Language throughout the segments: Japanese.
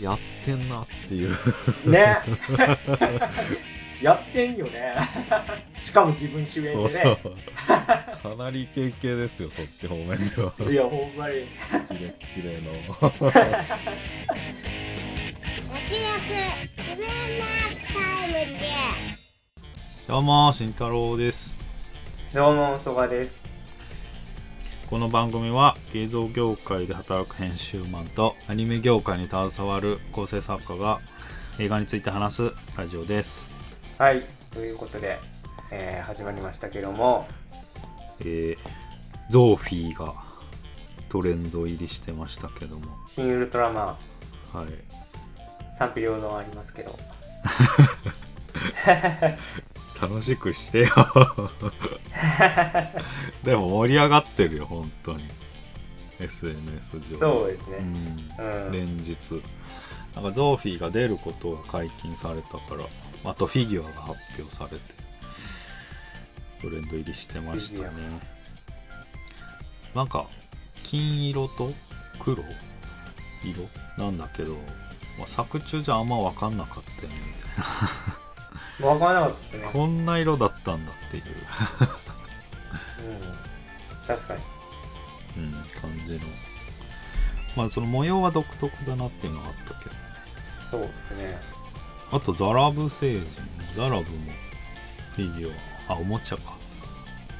やってんなっていう。ね。やってんよね。しかも自分主演でね。そうそう。かなりイケイケですよそっち方面では。いやほんまに。キレッキレの。焼肉自分のタイムでどうも慎太郎です。どうも曽我ですこの番組は映像業界で働く編集マンとアニメ業界に携わる構成作家が映画について話すラジオです。はいということで、えー始まりましたけども。えー、ゾーフィーがトレンド入りしてましたけども「新ウルトラマン。はい」賛否両論ありますけど 楽しくしてよ。でも盛り上がってるよ本当に。SNS 上。そうですね。うん。うん、連日。なんかゾーフィーが出ることが解禁されたからあとフィギュアが発表されてトレンド入りしてましたね。なんか金色と黒？色？なんだけど、まあ、作中じゃあんま分かんなかったよねみたいな分からなかったね。こんな色だったんだっていう、うん。確かに。うん、感じの。まあその模様は独特だなっていうのがあったけど。そうですね。あとザラブ星人ザラブもフィギュア。あおもちゃか。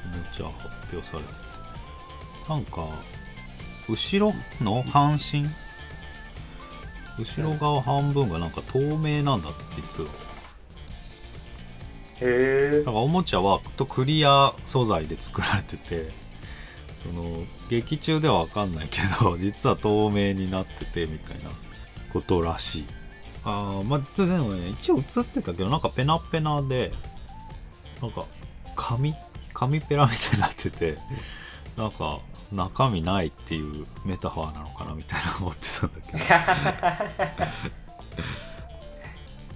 おもちゃ発表されてて。なんか後ろの半身？後ろ側半分がなんか透明なんだって実はへえだからおもちゃはとクリア素材で作られててその劇中では分かんないけど 実は透明になっててみたいなことらしい。ああまあでもね一応映ってたけどなんかペナペナでなんか紙紙ペラみたいになっててなんか中身ないっていうメタファーなのかなみたいな思ってたんだけど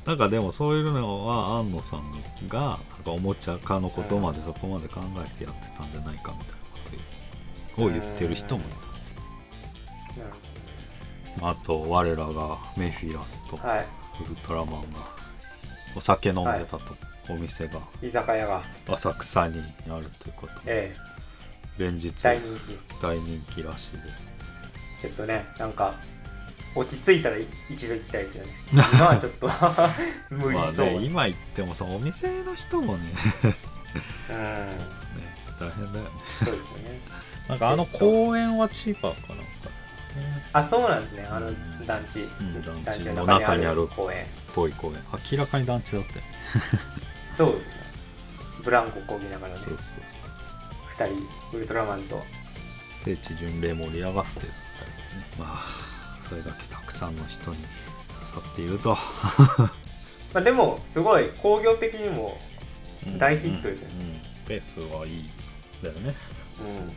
なんかでもそういうのは安野さんがなんかおもちゃ化のことまでそこまで考えてやってたんじゃないかみたいなことを言ってる人もいた。あと我らがメフィラスとウルトラマンがお酒飲んでたと、お店が居酒屋が。浅草にあるということでえ連日え大人気。大人気らしいです。ちょっとねなんか落ち着いたら一度行きたいですよね。今はちょっと 無理まあそう、ね今言ってもさお店の人もね。うん。ね大変だよね。そうですよね。なんかあの公園は千葉かなんかだよね。あそうなんですね。あのうん。団地、ん団地のの中にあるる公園。ぽい公園。明らかに団地だったよねそうですね。ブランコこぎながらね。そうそう2人ウルトラマンと。聖地巡礼盛り上がってたりね。まあそれだけたくさんの人に刺さっていると。まあでもすごい工業的にも大ヒットですよね。うんうんペースはいいだよね、うん。ま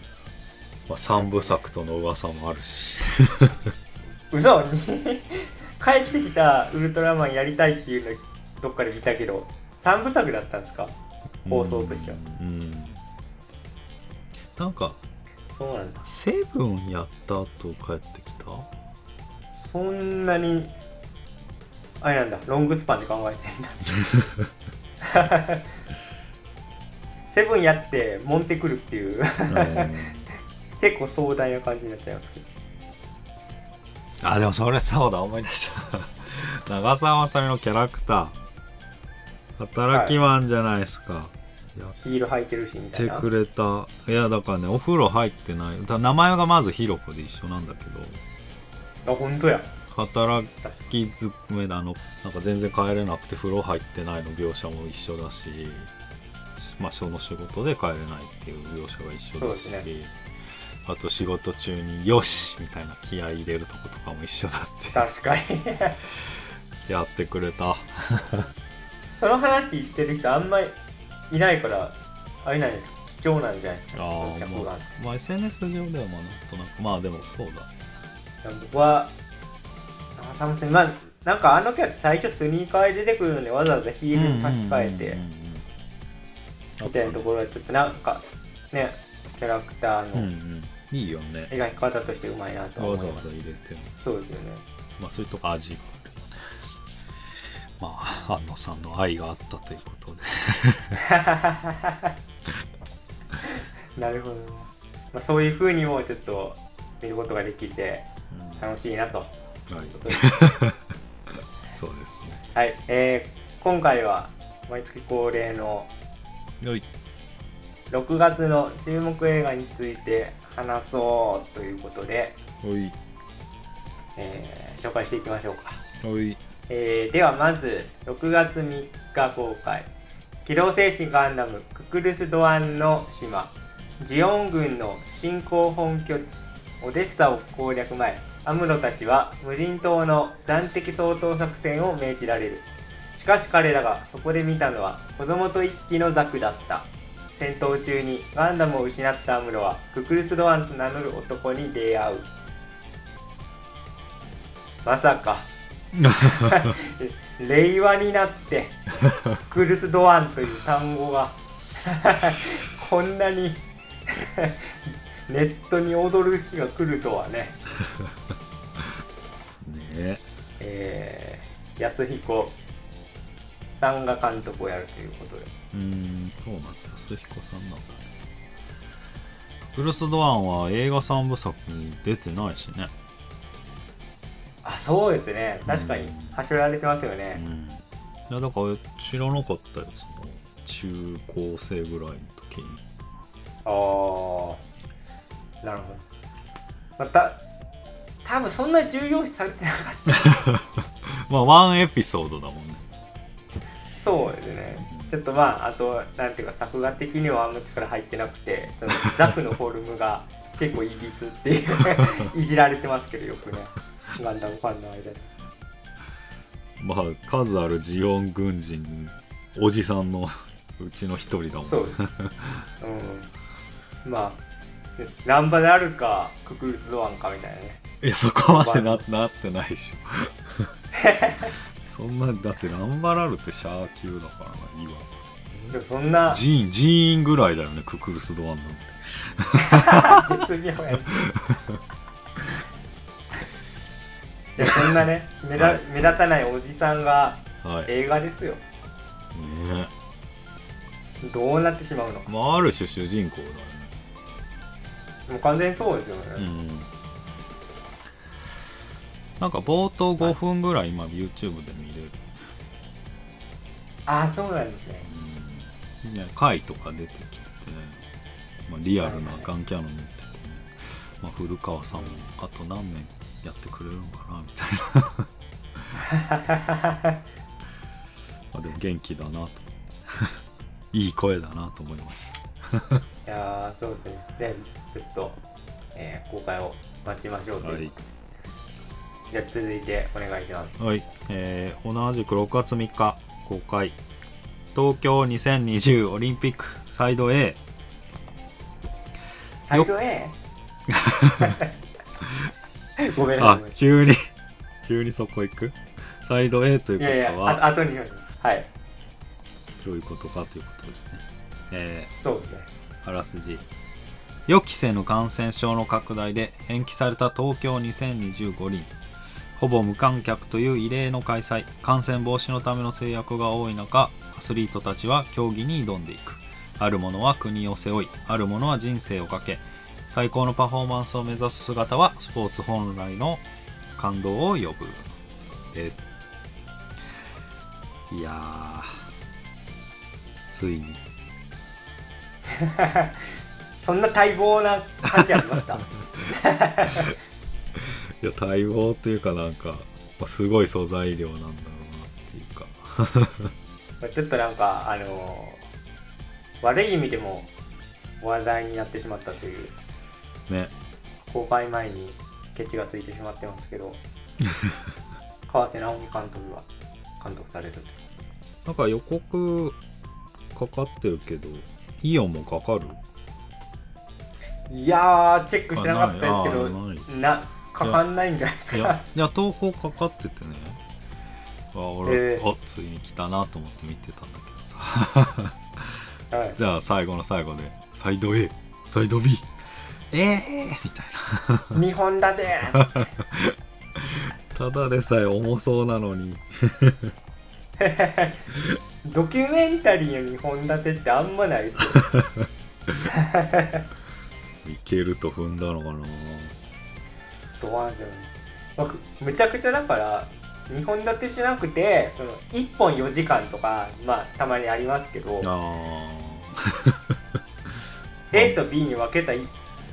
あ、3部作との噂もあるし。嘘に。帰ってきたウルトラマンやりたいっていうのどっかで見たけど3部作だったんですか？放送としては。うん、うん。なんかそうなんだ。セブンやった後帰ってきた？そんなにあれなんだロングスパンで考えてんだ。セブンやってモンテくるっていう。うん。結構壮大な感じになっちゃいますけど。あでもそれそうだ思い出した。長澤まさみのキャラクター。働きマンじゃないですか、やっヒール履いてるしみたいな。てくれた。いやだからねお風呂入ってない。だ名前がまずヒロコで一緒なんだけどあ本当や。働きづめだあのなんか全然帰れなくて風呂入ってないの描写も一緒だしまあその仕事で帰れないっていう描写が一緒だし、そうですあと仕事中に「よし!」みたいな気合い入れるとことかも一緒だって。確かに。やってくれた。その話してる人あんまりいないからあれない貴重なんじゃないですか。あまあ、まあ、SNS 上ではまあなんとなく。まあでもそうだ僕はあサムセンまあなんかあのキャラ最初スニーカーで出てくるのにわざわざヒールに書き換えてうんうんうんうんみたいなところはちょっとなんかねキャラクターうんうのん。いいよね。描き方としてうまいなと思います、ざわざ入れても。そうですよね。まあそういうとこ味があまあ安野さんの愛があったということで。なるほど、まあ、そういう風にもちょっと見ることができて楽しいなと。うんはい。そうですね。はい、えー今回は毎月恒例のはい。6月の注目映画について話そうということで、おい。えー紹介していきましょうか、おい。えーではまず6月3日公開「機動戦士ガンダムククルス・ドアンの島」ジオン軍の新興本拠地オデスタを攻略前アムロたちは無人島の暫敵掃討作戦を命じられる。しかし彼らがそこで見たのは子供と一機のザクだった。戦闘中にガンダムを失ったアムロはククルス・ドアンと名乗る男に出会う。まさか。令和になってクルス・ドアンという単語が こんなにネットに踊る日が来るとはね、ねえ。ー安彦さんが監督をやるということで。うーんそうなんだ。安彦さんなんだね。クルス・ドアンは映画3部作に出てないしね。あそうですね。確かにうん。走られてますようね、ん。いやだから知らなかったよその中高生ぐらいの時に。ああなるほど。また多分そんな重要視されてなかった。まあワンエピソードだもんね。そうですね。ちょっとまああとなんていうか作画的にはあんま力入ってなくてザクのフォルムが結構いびつっていう いじられてますけどよくね。ガンダムファンの間で。まあ数あるジオン軍人おじさんのうちの一人だもんそう。うん。まあランバであるかククルス・ドアンかみたいなね。いやそこまでななってないでしょ。そんなだってランバラルってシャー級だからないいわでもそんなジーンジーンぐらいだよねククルス・ドアンなんて。絶妙やね。いやそんなね目立,、はい。目立たないおじさんがはい。ね映画ですよ。どうなってしまうのか。まあある種主人公だよねもう完全にそうですよね、うん。なんか冒頭5分ぐらい今 YouTube で見れる、ああそうなんですね。うん。ね、回とか出てきてて、まあ、リアルなガンキャノン見ててね、まあ、古川さんもあと何年やってくれるのかなみたいな。あでも元気だなと。いい声だなと思いましたいやーそうですね。でちょっと、えー公開を待ちましょうという、はい。じゃあ続いてお願いします。はい、えー同じく6月3日公開。東京2020オリンピックサイド A サイド A? ごめんなあさい。急に急にそこ行く？サイド A といういやいやことはあ後にしましょうはい。どういうことかということですねえそうですね。ーあらすじ。予期せぬ感染症の拡大で延期された東京2020五輪ほぼ無観客という異例の開催。感染防止のための制約が多い中アスリートたちは競技に挑んでいく。ある者は国を背負いある者は人生をかけ最高のパフォーマンスを目指す姿はスポーツ本来の感動を呼ぶです。いやーついに そんな待望な感じありました？いや待望っていうかなんか、まあ、すごい素材量なんだろうなっていうか。ちょっとなんかあのー悪い意味でも話題になってしまったというね。公開前にケチがついてしまってますけど川瀬直美監督が監督されると。なんか予告かかってるけどイオンもかかる？いやーチェックしてなかったですけどなかかんないんじゃないですいかやいや東宝かかっててね。あ俺、えー。おついに来たなと思って見てたんだけどさ。はい。じゃあ最後の最後でサイド A サイド B えーみたい日本だでな ただでさえ重そうなのに ドキュメンタリーの2本立てってあんまない。いけると踏んだのかな。どうなんだろうむちゃくちゃだから2本立てじゃなくてその1本4時間とかまあたまにありますけど。あ A と B に分けた意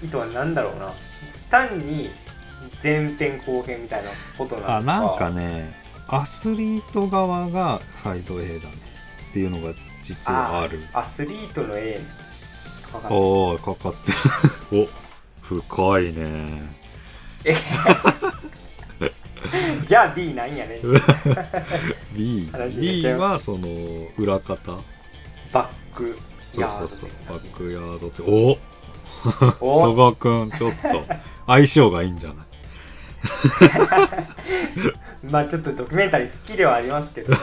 意図は何だろうな。単に前編後編みたいなことなのか。ーあなんかねアスリート側がサイド A だねっていうのが実はある。アスリートの A かかってる。おおかかってる。お深いね。じゃあ B なんやね。ん B, B はその裏方。バック。そうそうそう。ババックヤードって。お。お。曽我くんちょっと。相性がいいんじゃない？まあちょっとドキュメンタリー好きではありますけど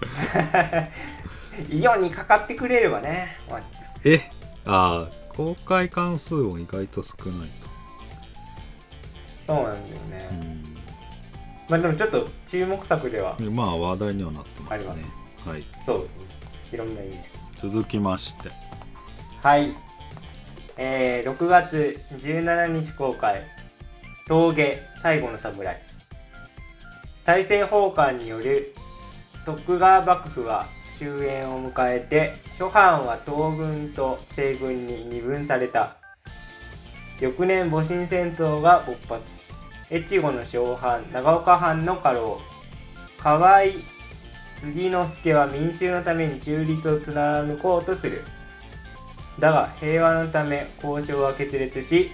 イオンにかかってくれればね。ワンちゃんえああ公開関数も意外と少ないそうなんだよね、と、まあでもちょっと注目作ではうん、まあ話題にはなってますね。はい。そういろんな意味で。続きまして。はい。えー、6月17日公開。峠最後の侍。大政奉還による徳川幕府は終焉を迎えて諸藩は東軍と西軍に二分された。翌年戊辰戦争が勃発。越後の小藩長岡藩の家老。河合杉之助は民衆のために中立を貫こうとする。だが平和のため交渉は決裂し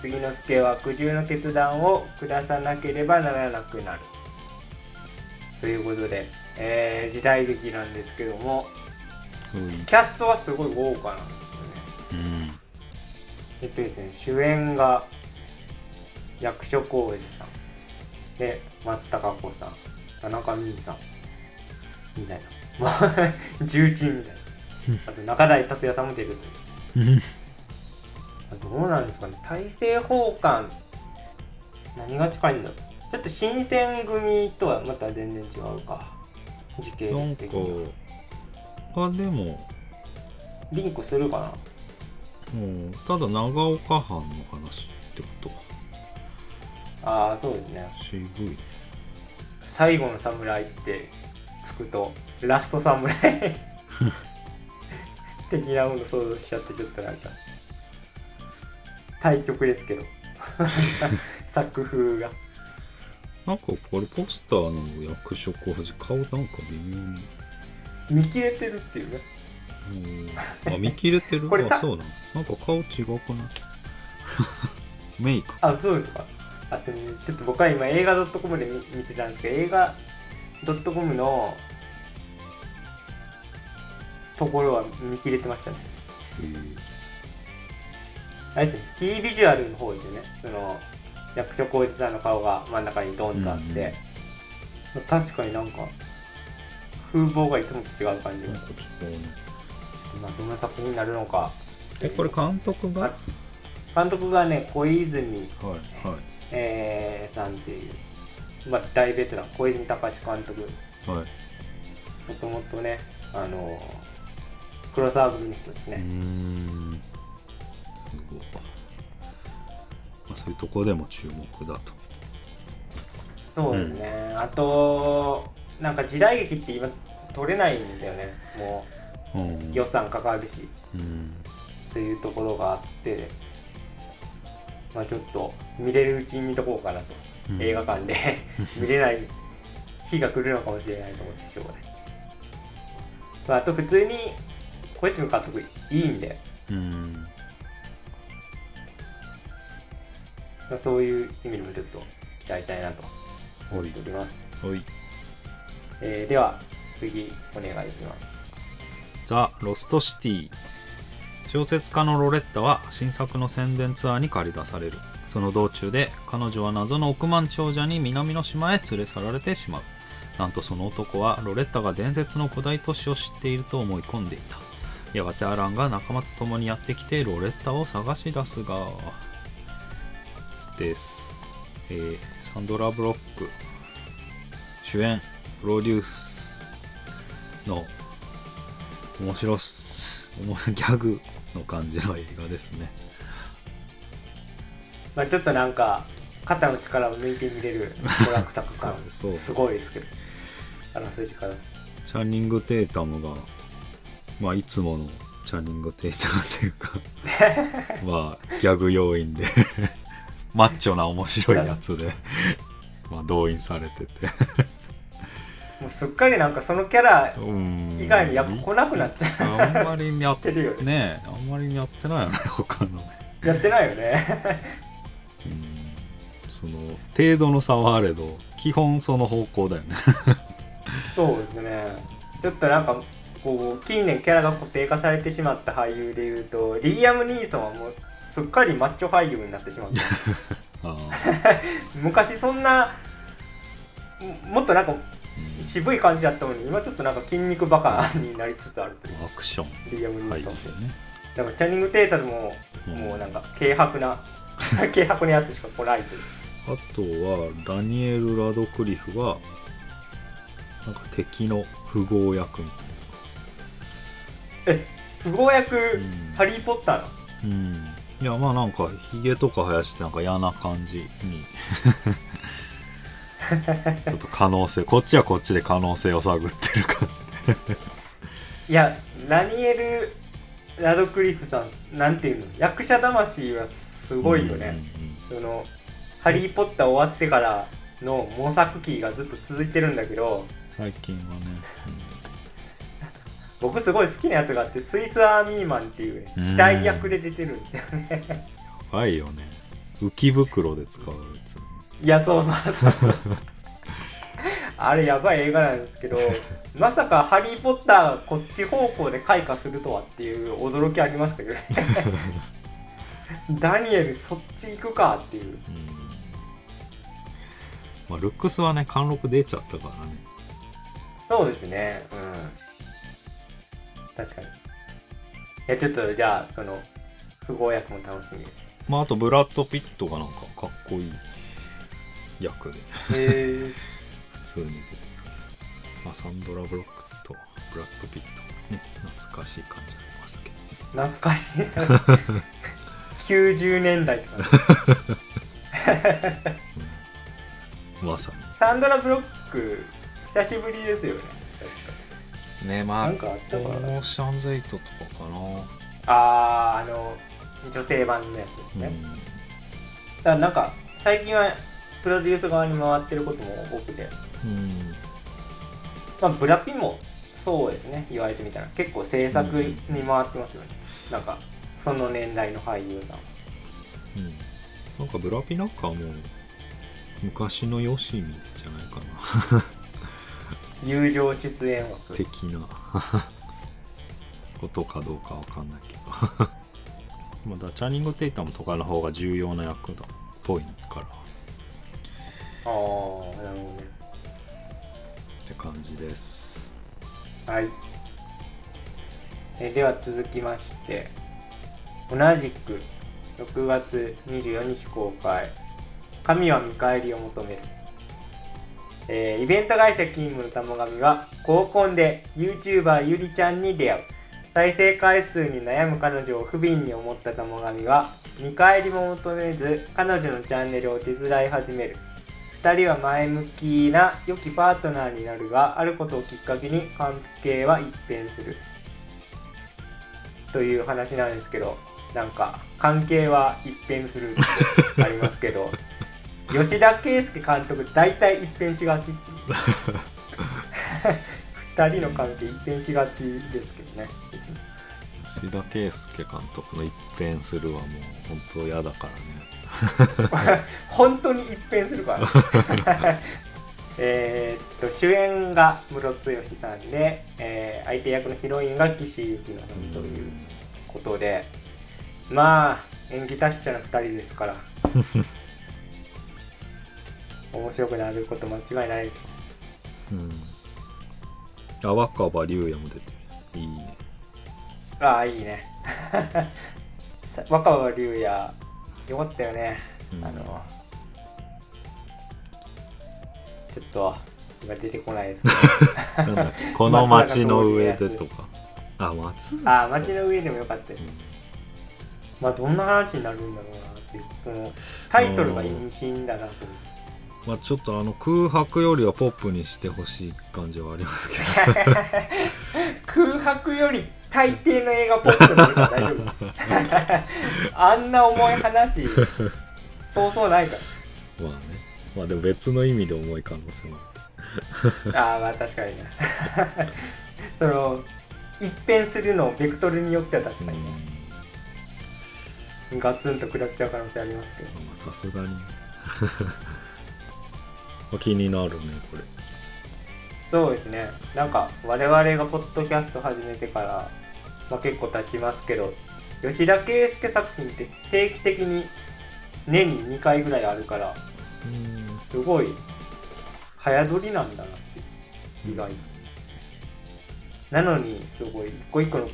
杉之助は苦渋の決断を下さなければならなくなる。ということで、えー時代劇なんですけどもうん。キャストはすごい豪華なんですよね。えっとですね主演が役所広司さん。で松たか子さん。田中泯さん。みたいな。まあ重鎮みたいな。あと中台達也さんも出るという。どうなんですかね。大政奉還。何が近いんだろう。ちょっと新選組とはまた全然違うか時系列的には。あでも。リンクするかな？もうただ長岡藩の話ってこと。ああそうですね。渋い最後の侍ってつくとラスト侍 的なもの想像しちゃってちょっとなんか対局ですけど。作風がなんかこれポスターの役所広司顔なんか微妙に。見切れてるっていうね。うん。あ見切れてる？これたあそうなの？なんか顔違くない？メイク。あそうですか。あとねちょっと僕は今映画 .com で見見てたんですけど映画 .com のところは見切れてましたね。あれってキービジュアルの方ですよね。その役所広司さんの顔が真ん中にドンとあって、確かになんか風貌がいつもと違う感じが。なんか違うね。まあどんな作品になるのか。えこれ監督が？はあ監督がね小泉、いはい。えー、さんっていう、まあ、大ベテラン小泉隆監督。はい。もともとねあの黒沢組の人ですね、ん。すごい、まあ、そういうとこでも注目だと。そうですね、あとなんか時代劇って今撮れないんですよね。もうん。う予算かかるし。うん。っていうところがあって。まあちょっと見れるうちに見とこうかなと、うん。映画館で。見れない日が来るのかもしれないと思ってしょうがない、まあ、あと普通に小泉監督いいんで、うんまあ、そういう意味でもちょっと期待したいなと思っております、えーでは次お願いします。ザ・ロストシティ。小説家のロレッタは新作の宣伝ツアーに駆り出される。その道中で彼女は謎の億万長者に南の島へ連れ去られてしまう。なんとその男はロレッタが伝説の古代都市を知っていると思い込んでいた。やがてアランが仲間と共にやってきてロレッタを探し出すがです、えーサンドラ・ブロック主演プロデュースの面白すギャグの感じの映画ですね。まあ、ちょっとなんか肩の力を抜いて見れる娯楽作感 そうそう。すごいですけど。あらすじから。チャニング・テイタムがまあいつものチャニング・テイタムというか まあギャグ要員でマッチョな面白いやつで。まあ動員されてて。もうすっかりなんかそのキャラうん。以外に役来なくなっちゃあんまりやっ ってるよね。ねえあんまりやってないよね他の。ねやってないよね。うん。その程度の差はあれど基本その方向だよね。そうですね。ちょっとなんかこう近年キャラが固定化されてしまった俳優でいうとリーアム・ニーソンはもうすっかりマッチョ俳優になってしまった。あ 昔そんなももっとなんかし渋い感じだったのに今ちょっとなんか筋肉バカになりつつあるという。ーアクション。ニはいーソン選手ね。だからチャニング・テータルも、うん。もうなんか軽薄な 軽薄なやつしか来ないという。あとはダニエル・ラドクリフはなんか敵の富豪役。みたいえ不合役、うん。ハリー・ポッターの？なうんいやまあなんかヒゲとか生やしてなんか嫌な感じに。ちょっと可能性こっちはこっちで可能性を探ってる感じ。いやダニエル・ラドクリフさんなんていうの？役者魂はすごいよね、その「ハリー・ポッター」終わってからの模索期がずっと続いてるんだけど。最近はね、僕すごい好きなやつがあってスイス・アーミーマンっていう死体役で出てるんですよね。うん、やばいよね。浮き袋で使うやつ。いやそうそうそう。あれやばい映画なんですけど まさか「ハリー・ポッター」がこっち方向で開花するとはっていう驚きありましたけどね。ダニエルそっち行くかっていう。うん。まあルックスはね貫禄出ちゃったからね。そうですね。うん確かに。いやちょっとじゃあその不合役も楽しみです。まああとブラッド・ピットがなんかかっこいい役で。へえ 普通に出てる。まあサンドラ・ブロックとブラッド・ピット。ね懐かしい感じありますけど。懐かしい。90年代とか。まさサンドラ・ブロック久しぶりですよね。にねまなんかあかなオーシャンズエイトとかかな、あーあの女性版のやつですね、うん。だからなんか最近はプロデュース側に回ってることも多くて。うん。まあブラピもそうですね言われてみたら。結構制作に回ってますよね、なんかその年代の俳優さん。うん。なんかブラピなんかもう昔のヨシミじゃないかな友情出演枠。的な。ことかどうかわかんないけど。まあダチャニング・テイタムとかの方が重要な役だ。っぽいから。ああなるほどね。って感じです。はい。えでは続きまして。同じく6月24日公開「神は見返りを求める」えーイベント会社勤務の玉神は合コンで YouTuber ゆりちゃんに出会う。再生回数に悩む彼女を不憫に思った玉神は見返りも求めず彼女のチャンネルを手伝い始める。2人は前向きな良きパートナーになるがあることをきっかけに関係は一変する。という話なんですけどなんか関係は一変するってありますけど。吉田圭佑監督大体一変しがちっていう。2人の関係一変しがちですけどね吉田圭佑監督の一変するはもう本当嫌だからね。本当に一変するから えーっと主演がムロツヨシさんで、えー相手役のヒロインが岸由紀乃さんということで。まあ演技達者な2人ですから 面白くなること間違いない。ですうん。あ若葉龍也も出てる。いい。ねああいいね。さ 若葉龍也よかったよね、うん。あのちょっとが出てこないですけなんだっけこの街の上でとか。あ松どああ街の上でもよかったですまあどんな話になるんだろうなっていう。このタイトルが意味深だなと思ってまあちょっとあの空白よりはポップにしてほしい感じはありますけど。空白より大抵の映画ポップの方が大丈夫です。あんな重い話そうそうないか。まあね。まあでも別の意味で重い可能性も。あらああまあ確かにねその一変するのベクトルによっては確るかにね、うん。ガツンと食らっちゃう可能性ありますけど。まあさすがに。まあ気になるねこれ。そうですね。なんか我々がポッドキャスト始めてから、まあ、結構経ちますけど吉田圭佑作品って定期的に年に2回ぐらいあるからうん。すごい早撮りなんだなって意外に。なのにすごい一個一個の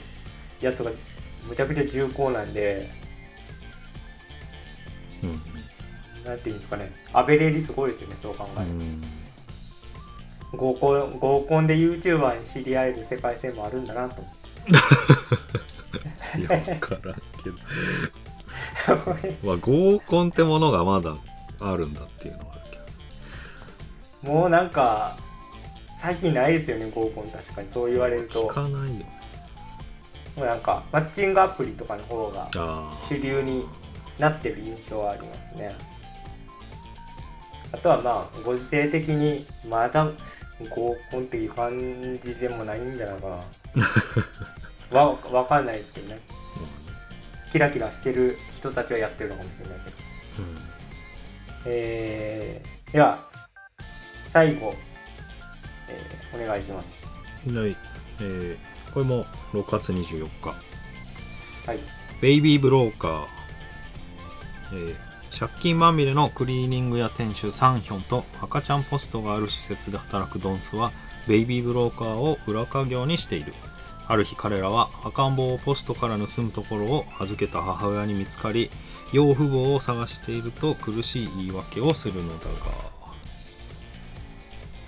やつがむちゃくちゃ重厚なんでうんなんていうんですかねアベレージすごいですよねそう考えると、うん。合コン合コンで YouTuber に知り合える世界線もあるんだなと。思いや分からんけど。合コンってものがまだあるんだっていうのはあるけど。もうなんか最近ないですよね合コン確かに。そう言われると。聞かないよね。もうなんかマッチングアプリとかの方があ主流になってる印象はありますねあとはまあご時世的にまだ合コンっていう感じでもないんじゃないかな。わわかんないですけどね。あキラキラしてる人たちはやってるのかもしれないけど。うん。えー、では最後、えーお願いします。はい、えーこれも6月24日。はい。ベイビーブローカー、えー借金まみれのクリーニング屋店主サンヒョンと赤ちゃんポストがある施設で働くドンスはベイビーブローカーを裏稼業にしている。ある日彼らは赤ん坊をポストから盗むところを預けた母親に見つかり養父母を探していると苦しい言い訳をするのだが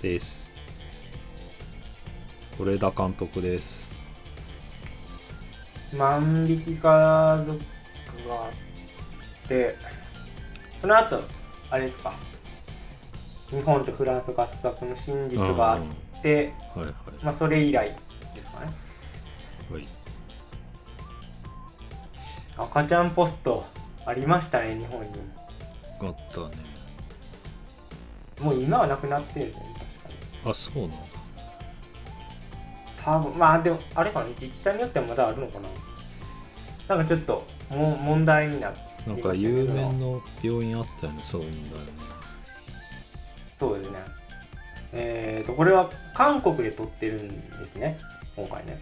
です是枝監督です。万引き家族があってその後あれですか？日本とフランス合作の真実があって、はいはい。まあそれ以来ですかね。はい。赤ちゃんポストありましたね日本に。あったね。もう今はなくなってるね確かに。あそうなんだ。多分まあでもあれかな？自治体によってはまだあるのかな？なんかちょっとも問題になってなんか有名の病院あったよねそうなんだよね。そうですね。えーとこれは韓国で撮ってるんですね今回ね。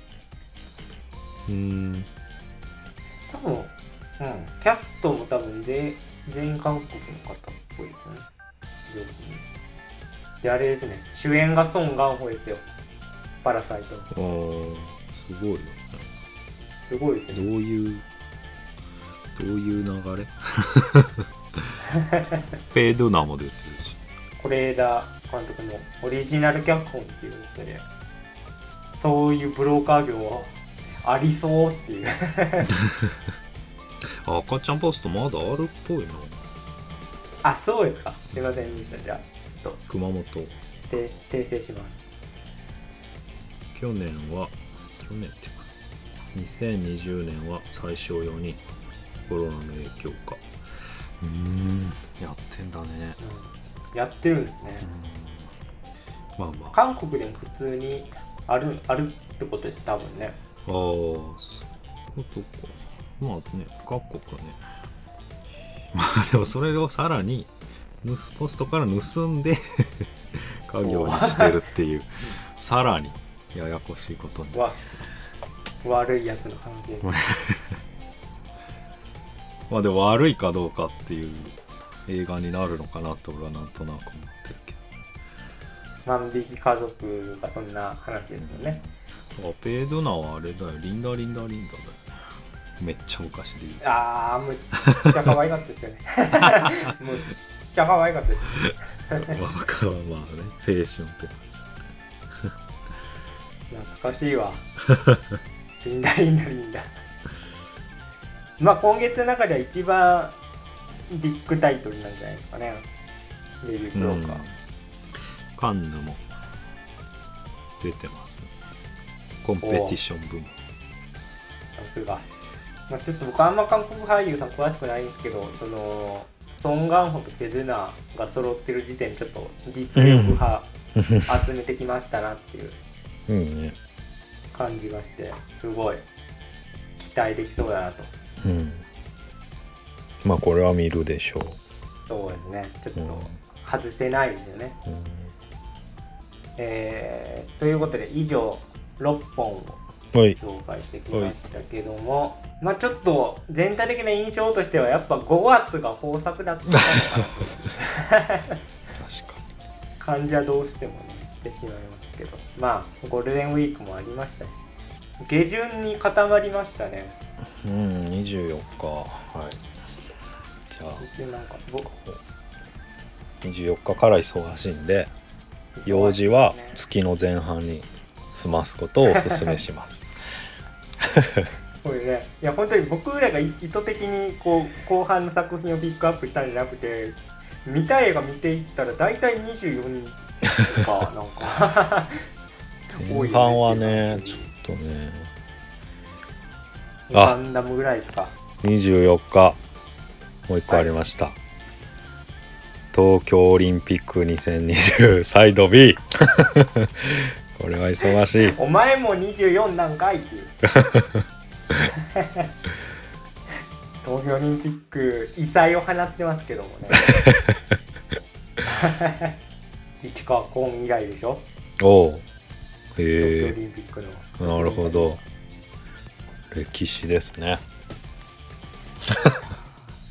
うーん。多分うん。キャストも多分全全員韓国の方っぽいですよね。上手にであれですね。主演がソン・ガンホですよ。パラサイトあーすごいよね。すごいですどうねいうどういう流れ？ペイドナも出てるし。是枝監督のオリジナル脚本っていうことでそういうブローカー業はありそうっていう。あ 赤ちゃんポストまだあるっぽいな。あそうですか。すいませんでした。じゃあちょっ熊本。と訂訂正します。去年は去年っていうか2020年は最小4人コロナの影響か。うーん。やってんだね。うん。やってるんですね。まあまあ。韓国でも普通にあるあるってことです多分ね。ああそういうことか。まあね各国ね。まあでもそれをさらにぬポストから盗んで 家業にしてるっていう。さらにややこしいことに。わ悪いやつの関係 まあでも悪いかどうかっていう映画になるのかなと俺はなんとなく思ってるけ万引き家族がそんな話ですもんね。どあペイドナはあれだよ。リンダリンダリンダだよめっちゃ昔で言うああむっちゃ可愛かったですよね。むっちゃ可愛かったですまあまあまあね。青春って感じ懐かしいわ。リンダリンダリンダまあ今月の中では一番ビッグタイトルなんじゃないですかね。デビュークローカー、カンヌも出てます。コンペティション部門。さすが、まあ、ちょっと僕あんま韓国俳優さん詳しくないんですけどそのソン・ガンホとペドゥナが揃ってる時点でちょっと実力派 集めてきましたなっていう感じがしてすごい期待できそうだなとうん。まあこれは見るでしょそうですね。ちょっう、うん。と外せないですよね、えーということで以上6本をはい。紹介してきましたけども、まあちょっと全体的な印象としてはやっぱ5月が豊作だった のかな感じはどうしてもねしてしまいますけど。まあゴールデンウィークもありましたし下旬に固まりましたね。にうん24日。はい。じゃあ。なんか僕。24日から忙しいんで用事は月の前半に済ますことをお勧めします。これね。いや本当に僕らが意図的にこう後半の作品をピックアップしたんじゃなくて見たい映画見ていったら大体24人とかなんか。前半はねちょっとね。あガンダムぐらいですか。24日。もう一個ありました、東京オリンピック2020サイド B これは忙しい。お前も24なんかいっていう。東京オリンピック異彩を放ってますけどもね。市川コン以来でしょ。おう東京オへリンピックの。えなるほど。歴史ですね。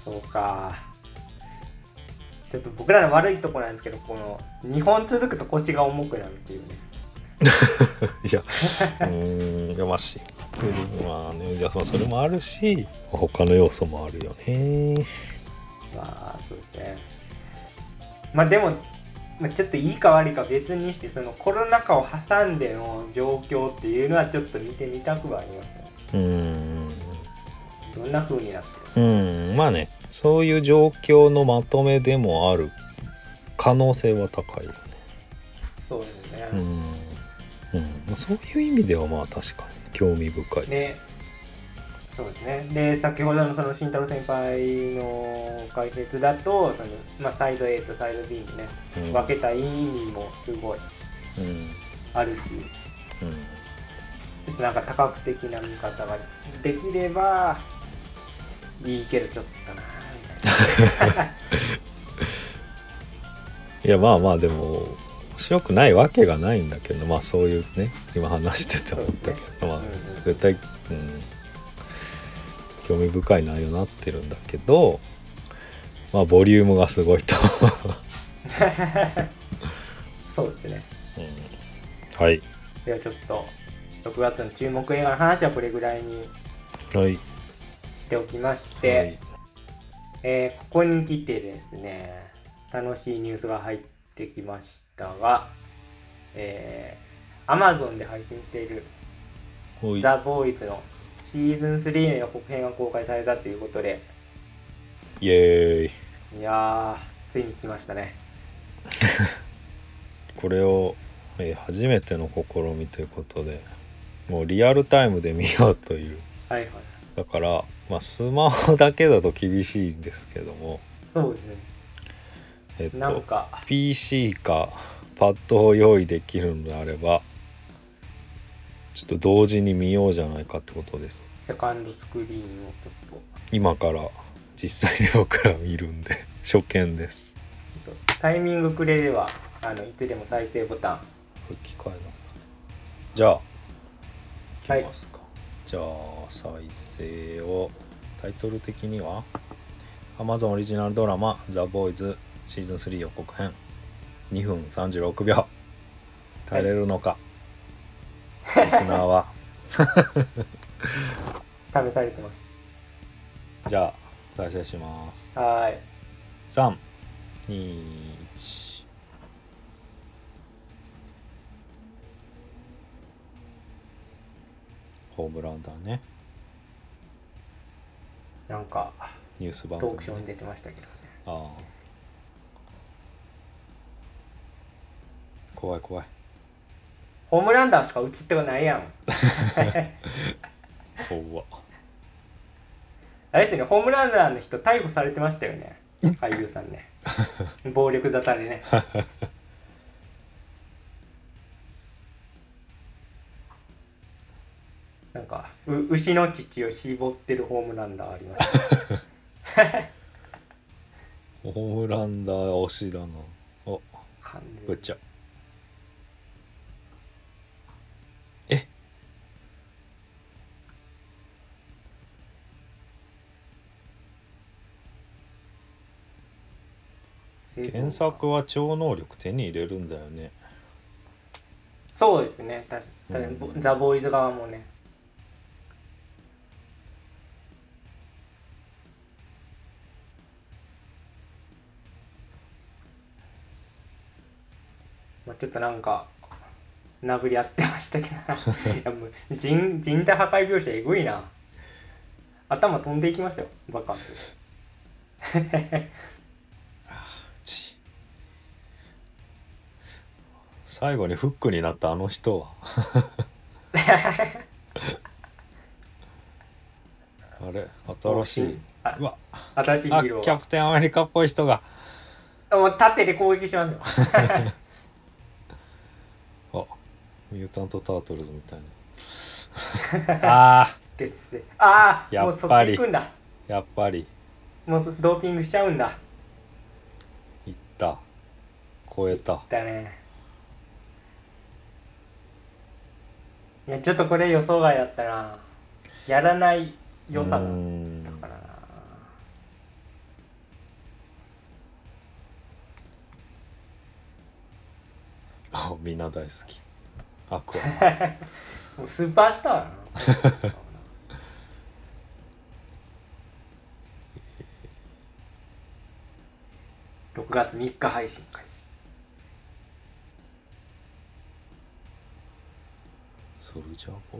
そうか。ちょっと僕らの悪いとこなんですけどこの2本続くと腰が重くなるっていうね。いやうーんいやまあシンプルにまあねいやまあそれもあるし他の要素もあるよね。まあそうですね。まあでも、まあ、ちょっといいか悪いか別にしてそのコロナ禍を挟んでの状況っていうのはちょっと見てみたくはありますね。うーん。どんな風になってる？うん。まあねそういう状況のまとめでもある可能性は高いよね。そうですね、うん、うん。まあ、そういう意味ではまあ確かに興味深いでですそうですね。で先ほどのその慎太郎先輩の解説だとその、まあ、サイド A とサイド B にねうん。分けた意味もすごいうん。あるしうん。なんか多角的な見方ができればいいけどちょっとなみたいな。いやまあまあでも面白くないわけがないんだけどまあそういうね今話してて思ったけど、まあうんうん。絶対、うん、興味深い内容になってるんだけどまあボリュームがすごいと、そうですね。うん、はい。ではちょっと6月の注目映画の話はこれぐらいにはい。しておきまして、はい。えーここに来てですね楽しいニュースが入ってきましたが、えー、Amazon で配信しているザ・ボーイズのシーズン3の予告編が公開されたということで。イエーイ。いやーついに来ましたね。これを、えー初めての試みということでもうリアルタイムで見ようという。はいはい。だから、まあ、スマホだけだと厳しいんですけども。そうですね。えっとなんか。PC かパッドを用意できるのであればちょっと同時に見ようじゃないかってことです。セカンドスクリーンをちょっ今から実際に僕ら見るんで 初見です。とタイミングくれればあのいつでも再生ボタン。機械なんだじゃあはいいきますか、じゃあ再生を。タイトル的には Amazon オリジナルドラマ「ザ・ボーイズシーズン3予告編。2分36秒。耐えれるのか、リスナーは。試されてます。じゃあ再生します。はーい321ホームランダーね。なんかニュース番組、トークショーにね、出てましたけどね。ああ。怖い怖いホームランダーしか映ってはないやん。怖っ。あれですねホームランダーの人逮捕されてましたよね。俳優さんね。暴力沙汰でね。なんかう牛の乳を絞ってるホームランダーありました ホームランダー推しだな。お。ぶっちゃ原作は超能力手に入れるんだよね。そうですね。確かに、うん。ザ・ボーイズ側もね。まあちょっとなんか殴り合ってましたけど。もう人人体破壊描写えぐいな。頭飛んでいきましたよバカ 最後にフックになったあの人は。あれ？新しい。あ新しいヒあーローキャプテンアメリカっぽい人が。がもう縦で攻撃しますよ。あミュータント・タートルズみたいな。あですね。ああやっっぱりやっぱり。もうドーピングしちゃうんだ。いった。超えた。だねいやちょっとこれ予想外だったな。やらない良さだっんたからな。あみんな大好き。アクア。もうスーパースターだな。6月3日配信開ソルジャーボ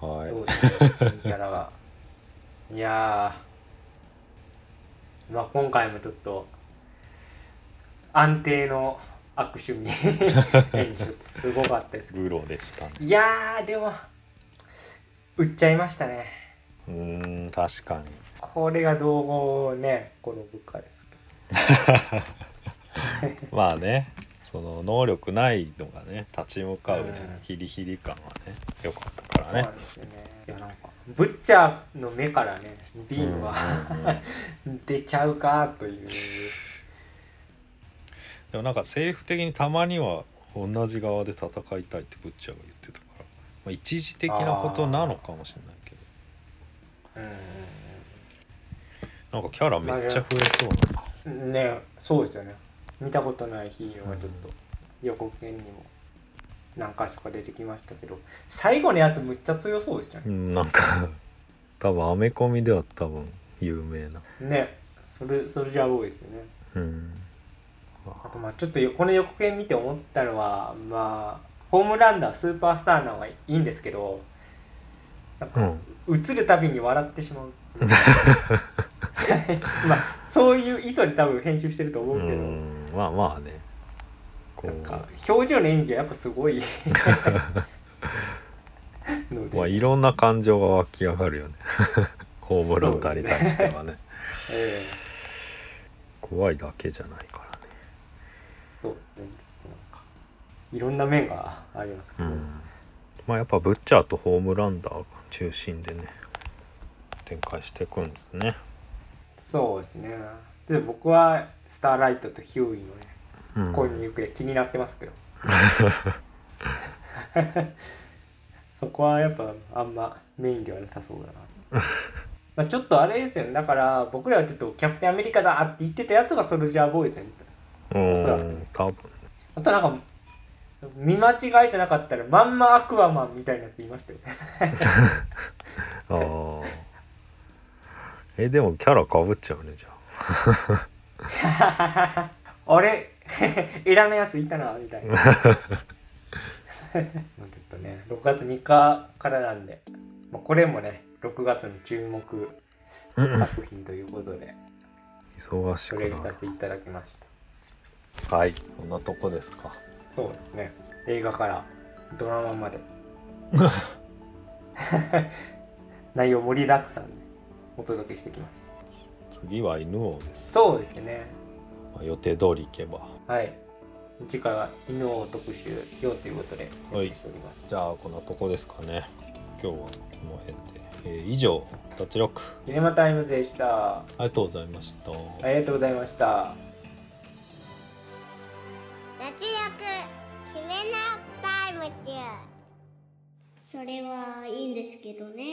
ーイはい。どうですか新キャラが。いやーまあ今回もちょっと安定の握手に演出すごかったですけど。グロでしたね。いやーでも売っちゃいましたね。うーん確かに。これがどうねこの部下ですけ まあねその能力ないのがね立ち向かうね、うん。ヒリヒリ感はね良かったからね。どそうですよね。いやなんかブッチャーの目からねビームは、うん 出ちゃうかという。でもなんか政府的にたまには同じ側で戦いたいってブッチャーが言ってたから、まあ、一時的なことなのかもしれないけど。うんなんかキャラめっちゃ増えそうな。ねそうですよね見たことないヒーローがちょっと予告編にも何か所か出てきましたけど最後のやつむっちゃ強そうですよね。うんなんか多分アメコミでは多分有名な。ね。それそれじゃ多いですよね。うん。あとまあちょっとよこの予告編見て思ったのはまあホームランダースーパースターなのがいいんですけどなんかうん。映るたびに笑ってしまう。まあそういう意図で多分編集してると思ううけど、んまあまあね。こなんかう表情の演技がやっぱすごい。ので、まあいろんな感情が湧き上がるよね。ホームランダーに対してはね。ええ。怖いだけじゃないからね。そうですね。なんかいろんな面がありますけど、うん。まあやっぱブッチャーとホームランダーが中心でね展開していくんですね。そうですねで僕はスターライトとヒューイのねうん。婚に行方気になってますけど。そこはやっぱあんまメインではなさそうだな。まあちょっとあれですよね。だから僕らはちょっとキャプテンアメリカだって言ってたやつがソルジャーボーイですよねうおそらくん多分。あとなんか見間違いじゃなかったらまんまアクアマンみたいなやついましたよ。ああえでもキャラかぶっちゃうねじゃあれ？エラのやついたなみたいな。まあちょっとね6月3日からなんで、まあ、これもね6月の注目作品ということで。忙しく取りさせていただきました。はい。そんなとこですか。そうですね。映画からドラマまで。内容盛りだくさんでお届けしてきました次は犬王です、そうですね。まあ、予定通り行けば。はい。次回は犬を特集しようということではい。予定しております、じゃあこんなとこですかね。今日はこの辺で、えー以上脱力。シネマタイムズでした。ありがとうございました、ありがとうございました。脱力シネマタイムズ。それはいいんですけどね